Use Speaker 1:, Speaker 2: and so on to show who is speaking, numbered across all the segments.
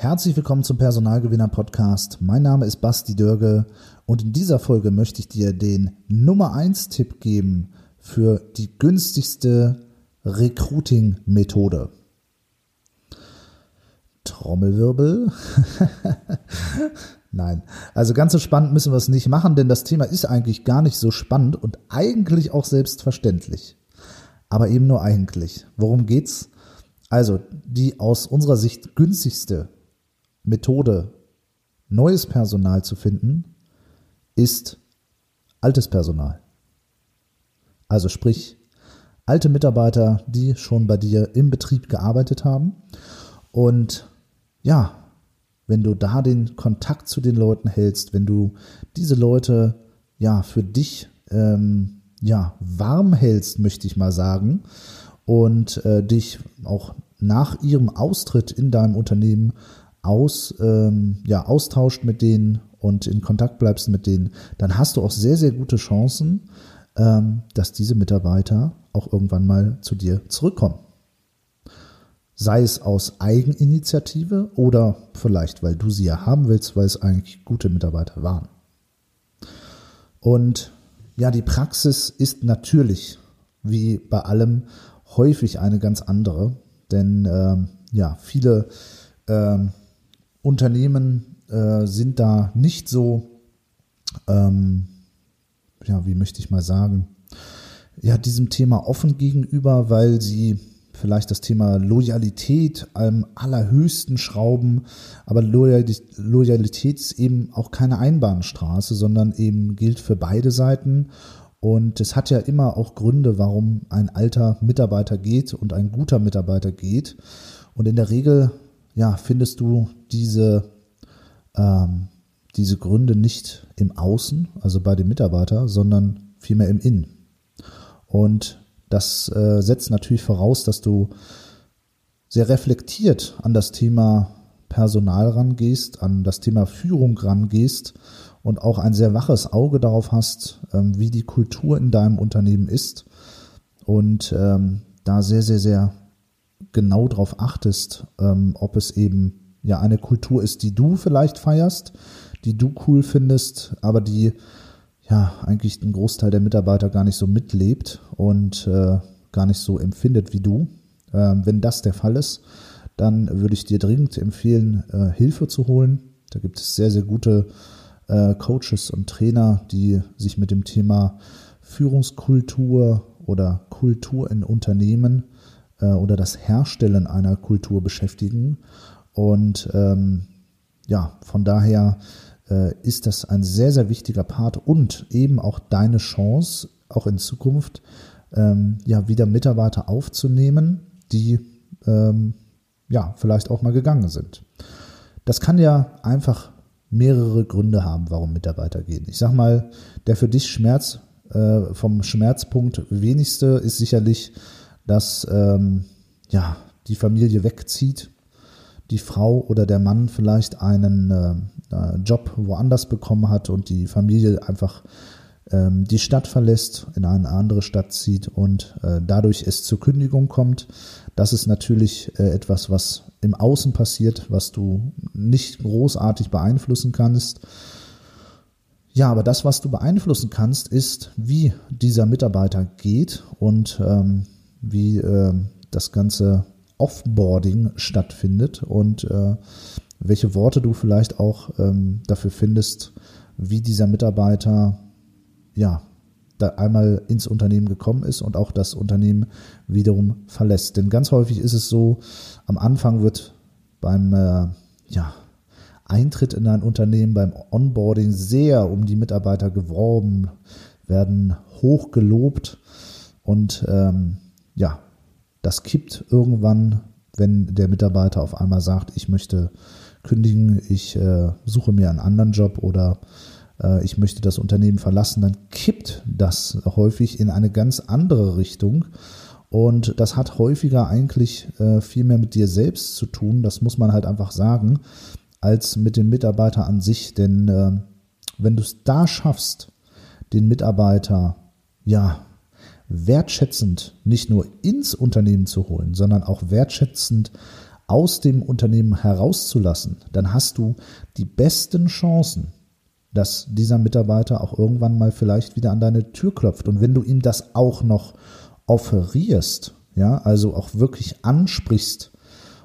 Speaker 1: Herzlich willkommen zum Personalgewinner Podcast. Mein Name ist Basti Dörge und in dieser Folge möchte ich dir den Nummer 1 Tipp geben für die günstigste Recruiting Methode. Trommelwirbel. Nein, also ganz so spannend müssen wir es nicht machen, denn das Thema ist eigentlich gar nicht so spannend und eigentlich auch selbstverständlich. Aber eben nur eigentlich. Worum geht's? Also, die aus unserer Sicht günstigste Methode, neues Personal zu finden, ist altes Personal. Also sprich, alte Mitarbeiter, die schon bei dir im Betrieb gearbeitet haben. Und ja, wenn du da den Kontakt zu den Leuten hältst, wenn du diese Leute ja für dich ähm, ja warm hältst, möchte ich mal sagen, und äh, dich auch nach ihrem Austritt in deinem Unternehmen aus, ähm, ja, austauscht mit denen und in Kontakt bleibst mit denen, dann hast du auch sehr, sehr gute Chancen, ähm, dass diese Mitarbeiter auch irgendwann mal zu dir zurückkommen. Sei es aus Eigeninitiative oder vielleicht, weil du sie ja haben willst, weil es eigentlich gute Mitarbeiter waren. Und ja, die Praxis ist natürlich, wie bei allem, häufig eine ganz andere. Denn ähm, ja, viele ähm, Unternehmen äh, sind da nicht so, ähm, ja, wie möchte ich mal sagen, ja, diesem Thema offen gegenüber, weil sie vielleicht das Thema Loyalität am allerhöchsten schrauben, aber Loyalität ist eben auch keine Einbahnstraße, sondern eben gilt für beide Seiten. Und es hat ja immer auch Gründe, warum ein alter Mitarbeiter geht und ein guter Mitarbeiter geht. Und in der Regel ja, findest du diese, ähm, diese Gründe nicht im Außen, also bei dem Mitarbeiter, sondern vielmehr im Innen. Und das äh, setzt natürlich voraus, dass du sehr reflektiert an das Thema Personal rangehst, an das Thema Führung rangehst und auch ein sehr waches Auge darauf hast, ähm, wie die Kultur in deinem Unternehmen ist und ähm, da sehr, sehr, sehr genau darauf achtest, ähm, ob es eben ja eine Kultur ist, die du vielleicht feierst, die du cool findest, aber die ja eigentlich ein Großteil der Mitarbeiter gar nicht so mitlebt und äh, gar nicht so empfindet wie du. Ähm, wenn das der Fall ist, dann würde ich dir dringend empfehlen, äh, Hilfe zu holen. Da gibt es sehr, sehr gute äh, Coaches und Trainer, die sich mit dem Thema Führungskultur oder Kultur in Unternehmen äh, oder das Herstellen einer Kultur beschäftigen. Und ähm, ja, von daher äh, ist das ein sehr, sehr wichtiger Part und eben auch deine Chance, auch in Zukunft ähm, ja wieder Mitarbeiter aufzunehmen, die ähm, ja vielleicht auch mal gegangen sind. Das kann ja einfach mehrere Gründe haben, warum Mitarbeiter gehen. Ich sag mal, der für dich Schmerz äh, vom Schmerzpunkt wenigste ist sicherlich dass ähm, ja, die Familie wegzieht, die Frau oder der Mann vielleicht einen äh, äh, Job woanders bekommen hat und die Familie einfach ähm, die Stadt verlässt, in eine andere Stadt zieht und äh, dadurch es zur Kündigung kommt. Das ist natürlich äh, etwas, was im Außen passiert, was du nicht großartig beeinflussen kannst. Ja, aber das, was du beeinflussen kannst, ist, wie dieser Mitarbeiter geht und ähm, wie äh, das ganze Offboarding stattfindet und äh, welche Worte du vielleicht auch ähm, dafür findest, wie dieser Mitarbeiter ja da einmal ins Unternehmen gekommen ist und auch das Unternehmen wiederum verlässt. Denn ganz häufig ist es so, am Anfang wird beim äh, ja, Eintritt in ein Unternehmen, beim Onboarding sehr um die Mitarbeiter geworben, werden hoch gelobt und ähm, das kippt irgendwann, wenn der Mitarbeiter auf einmal sagt, ich möchte kündigen, ich äh, suche mir einen anderen Job oder äh, ich möchte das Unternehmen verlassen, dann kippt das häufig in eine ganz andere Richtung. Und das hat häufiger eigentlich äh, viel mehr mit dir selbst zu tun, das muss man halt einfach sagen, als mit dem Mitarbeiter an sich. Denn äh, wenn du es da schaffst, den Mitarbeiter ja wertschätzend nicht nur ins Unternehmen zu holen, sondern auch wertschätzend aus dem Unternehmen herauszulassen, dann hast du die besten Chancen, dass dieser Mitarbeiter auch irgendwann mal vielleicht wieder an deine Tür klopft. Und wenn du ihm das auch noch offerierst, ja, also auch wirklich ansprichst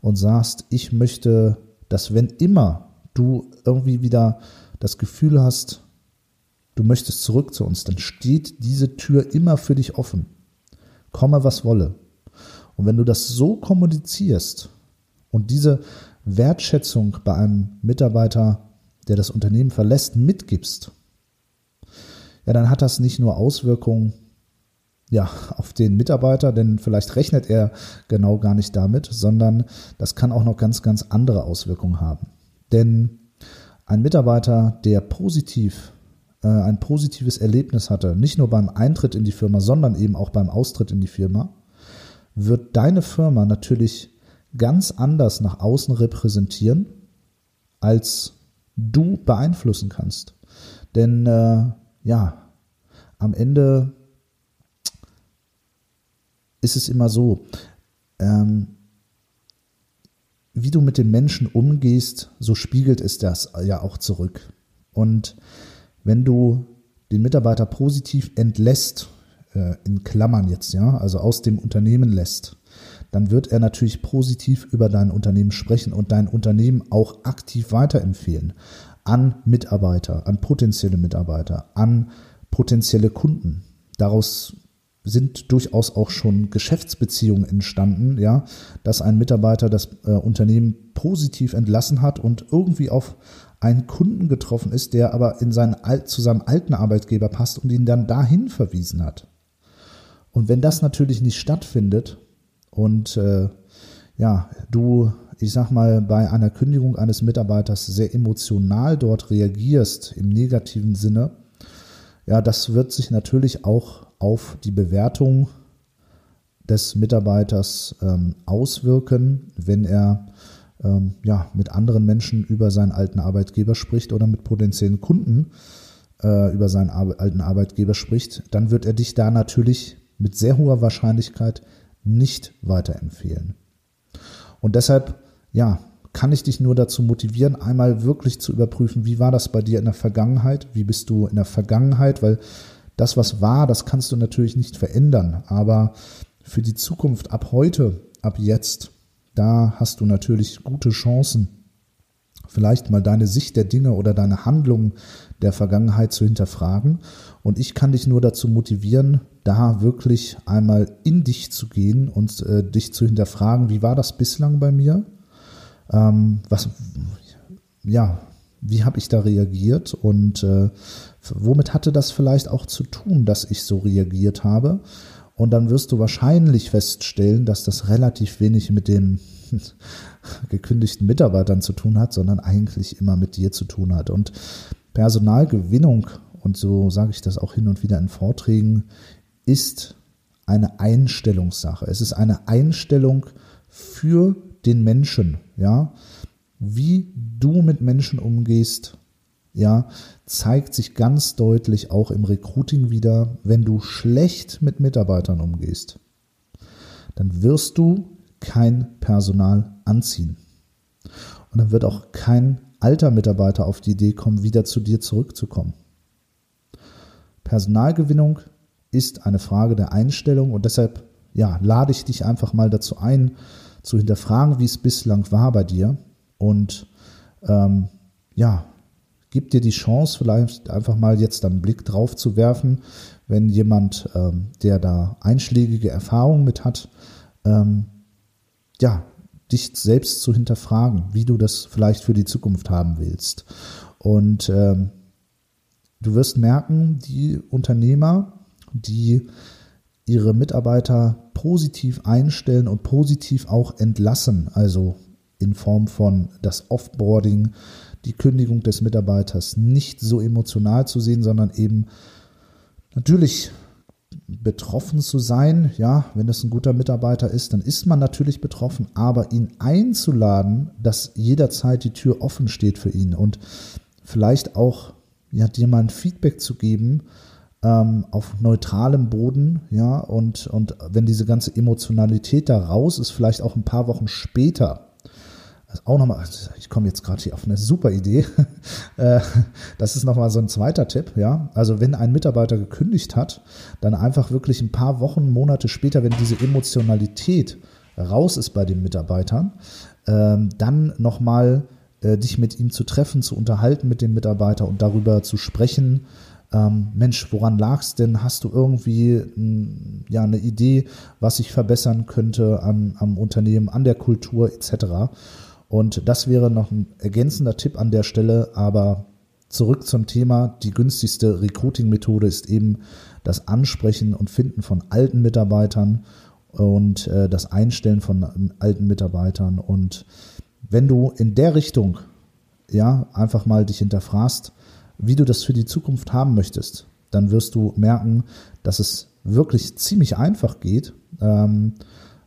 Speaker 1: und sagst, ich möchte, dass wenn immer du irgendwie wieder das Gefühl hast, du möchtest zurück zu uns, dann steht diese Tür immer für dich offen. Komme, was wolle. Und wenn du das so kommunizierst und diese Wertschätzung bei einem Mitarbeiter, der das Unternehmen verlässt, mitgibst, ja, dann hat das nicht nur Auswirkungen ja, auf den Mitarbeiter, denn vielleicht rechnet er genau gar nicht damit, sondern das kann auch noch ganz, ganz andere Auswirkungen haben. Denn ein Mitarbeiter, der positiv äh, ein positives Erlebnis hatte, nicht nur beim Eintritt in die Firma, sondern eben auch beim Austritt in die Firma, wird deine Firma natürlich ganz anders nach außen repräsentieren, als du beeinflussen kannst. Denn äh, ja, am Ende ist es immer so, ähm, wie du mit den Menschen umgehst, so spiegelt es das ja auch zurück. Und wenn du den Mitarbeiter positiv entlässt, äh, in Klammern jetzt, ja, also aus dem Unternehmen lässt, dann wird er natürlich positiv über dein Unternehmen sprechen und dein Unternehmen auch aktiv weiterempfehlen an Mitarbeiter, an potenzielle Mitarbeiter, an potenzielle Kunden. Daraus sind durchaus auch schon Geschäftsbeziehungen entstanden, ja, dass ein Mitarbeiter das äh, Unternehmen positiv entlassen hat und irgendwie auf einen Kunden getroffen ist, der aber in seinen, zu seinem alten Arbeitgeber passt und ihn dann dahin verwiesen hat. Und wenn das natürlich nicht stattfindet und äh, ja, du, ich sag mal, bei einer Kündigung eines Mitarbeiters sehr emotional dort reagierst, im negativen Sinne, ja, das wird sich natürlich auch auf die Bewertung des Mitarbeiters ähm, auswirken, wenn er ähm, ja, mit anderen Menschen über seinen alten Arbeitgeber spricht oder mit potenziellen Kunden äh, über seinen Ar alten Arbeitgeber spricht, dann wird er dich da natürlich mit sehr hoher Wahrscheinlichkeit nicht weiterempfehlen. Und deshalb, ja, kann ich dich nur dazu motivieren, einmal wirklich zu überprüfen, wie war das bei dir in der Vergangenheit, wie bist du in der Vergangenheit, weil das, was war, das kannst du natürlich nicht verändern, aber für die Zukunft ab heute, ab jetzt, da hast du natürlich gute Chancen, vielleicht mal deine Sicht der Dinge oder deine Handlungen der Vergangenheit zu hinterfragen. Und ich kann dich nur dazu motivieren, da wirklich einmal in dich zu gehen und äh, dich zu hinterfragen, wie war das bislang bei mir? Ähm, was, ja, wie habe ich da reagiert und äh, womit hatte das vielleicht auch zu tun, dass ich so reagiert habe? Und dann wirst du wahrscheinlich feststellen, dass das relativ wenig mit den gekündigten Mitarbeitern zu tun hat, sondern eigentlich immer mit dir zu tun hat. Und Personalgewinnung, und so sage ich das auch hin und wieder in Vorträgen, ist eine Einstellungssache. Es ist eine Einstellung für den Menschen, ja. Wie du mit Menschen umgehst, ja, zeigt sich ganz deutlich auch im Recruiting wieder, wenn du schlecht mit Mitarbeitern umgehst, dann wirst du kein Personal anziehen. Und dann wird auch kein alter Mitarbeiter auf die Idee kommen, wieder zu dir zurückzukommen. Personalgewinnung ist eine Frage der Einstellung und deshalb ja, lade ich dich einfach mal dazu ein, zu hinterfragen, wie es bislang war bei dir und ähm, ja, gib dir die Chance, vielleicht einfach mal jetzt einen Blick drauf zu werfen, wenn jemand, ähm, der da einschlägige Erfahrungen mit hat, ähm, ja, dich selbst zu hinterfragen, wie du das vielleicht für die Zukunft haben willst. Und ähm, du wirst merken, die Unternehmer, die ihre Mitarbeiter positiv einstellen und positiv auch entlassen, also in Form von das Offboarding, die Kündigung des Mitarbeiters nicht so emotional zu sehen, sondern eben natürlich betroffen zu sein. Ja, wenn das ein guter Mitarbeiter ist, dann ist man natürlich betroffen, aber ihn einzuladen, dass jederzeit die Tür offen steht für ihn und vielleicht auch ja, dir mal ein Feedback zu geben ähm, auf neutralem Boden, ja, und, und wenn diese ganze Emotionalität da raus ist, vielleicht auch ein paar Wochen später, auch nochmal, ich komme jetzt gerade hier auf eine super Idee. Äh, das ist nochmal so ein zweiter Tipp, ja. Also wenn ein Mitarbeiter gekündigt hat, dann einfach wirklich ein paar Wochen, Monate später, wenn diese Emotionalität raus ist bei den Mitarbeitern, ähm, dann nochmal äh, dich mit ihm zu treffen, zu unterhalten mit dem Mitarbeiter und darüber zu sprechen, ähm, Mensch, woran lag es denn? Hast du irgendwie ja, eine Idee, was sich verbessern könnte am, am Unternehmen, an der Kultur etc.? Und das wäre noch ein ergänzender Tipp an der Stelle, aber zurück zum Thema. Die günstigste Recruiting-Methode ist eben das Ansprechen und Finden von alten Mitarbeitern und äh, das Einstellen von alten Mitarbeitern. Und wenn du in der Richtung ja einfach mal dich hinterfragst, wie du das für die Zukunft haben möchtest, dann wirst du merken, dass es wirklich ziemlich einfach geht. Ähm,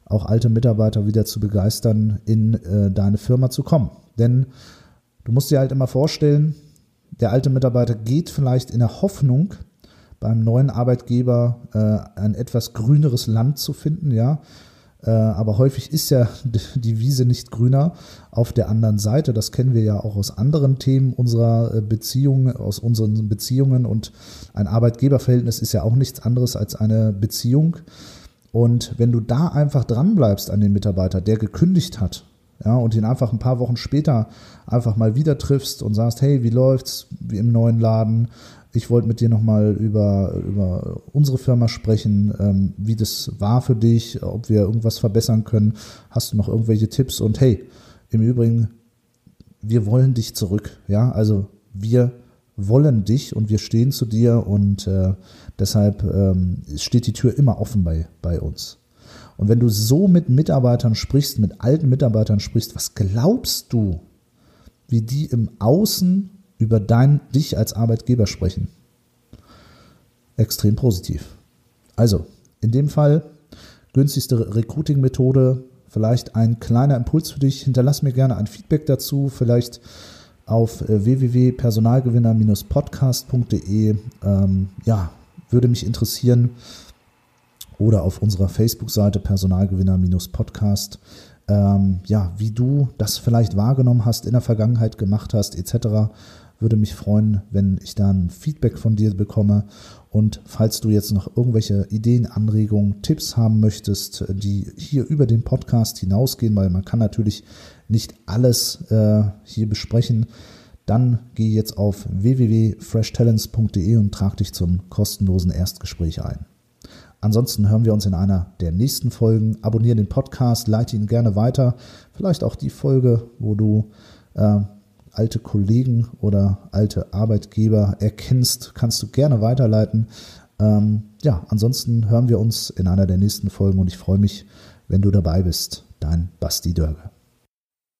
Speaker 1: auch alte Mitarbeiter wieder zu begeistern, in äh, deine Firma zu kommen. Denn du musst dir halt immer vorstellen, der alte Mitarbeiter geht vielleicht in der Hoffnung, beim neuen Arbeitgeber äh, ein etwas grüneres Land zu finden, ja. Äh, aber häufig ist ja die Wiese nicht grüner auf der anderen Seite. Das kennen wir ja auch aus anderen Themen unserer äh, Beziehungen, aus unseren Beziehungen. Und ein Arbeitgeberverhältnis ist ja auch nichts anderes als eine Beziehung. Und wenn du da einfach dran bleibst an den Mitarbeiter, der gekündigt hat, ja, und ihn einfach ein paar Wochen später einfach mal wieder triffst und sagst, hey, wie läuft's wie im neuen Laden? Ich wollte mit dir nochmal über, über unsere Firma sprechen, ähm, wie das war für dich, ob wir irgendwas verbessern können. Hast du noch irgendwelche Tipps? Und hey, im Übrigen, wir wollen dich zurück. Ja, also wir wollen dich und wir stehen zu dir und äh, deshalb ähm, steht die Tür immer offen bei, bei uns. Und wenn du so mit Mitarbeitern sprichst, mit alten Mitarbeitern sprichst, was glaubst du, wie die im Außen über dein, dich als Arbeitgeber sprechen? Extrem positiv. Also, in dem Fall günstigste Recruiting-Methode, vielleicht ein kleiner Impuls für dich. Hinterlass mir gerne ein Feedback dazu. Vielleicht auf äh, www.personalgewinner-podcast.de. Ähm, ja, würde mich interessieren. Oder auf unserer Facebook-Seite Personalgewinner-Podcast. Ähm, ja, wie du das vielleicht wahrgenommen hast, in der Vergangenheit gemacht hast, etc. Würde mich freuen, wenn ich da ein Feedback von dir bekomme. Und falls du jetzt noch irgendwelche Ideen, Anregungen, Tipps haben möchtest, die hier über den Podcast hinausgehen, weil man kann natürlich nicht alles äh, hier besprechen, dann geh jetzt auf www.freshtalents.de und trag dich zum kostenlosen Erstgespräch ein. Ansonsten hören wir uns in einer der nächsten Folgen. Abonniere den Podcast, leite ihn gerne weiter. Vielleicht auch die Folge, wo du äh, alte Kollegen oder alte Arbeitgeber erkennst, kannst du gerne weiterleiten. Ähm, ja, ansonsten hören wir uns in einer der nächsten Folgen und ich freue mich, wenn du dabei bist. Dein Basti Dörger.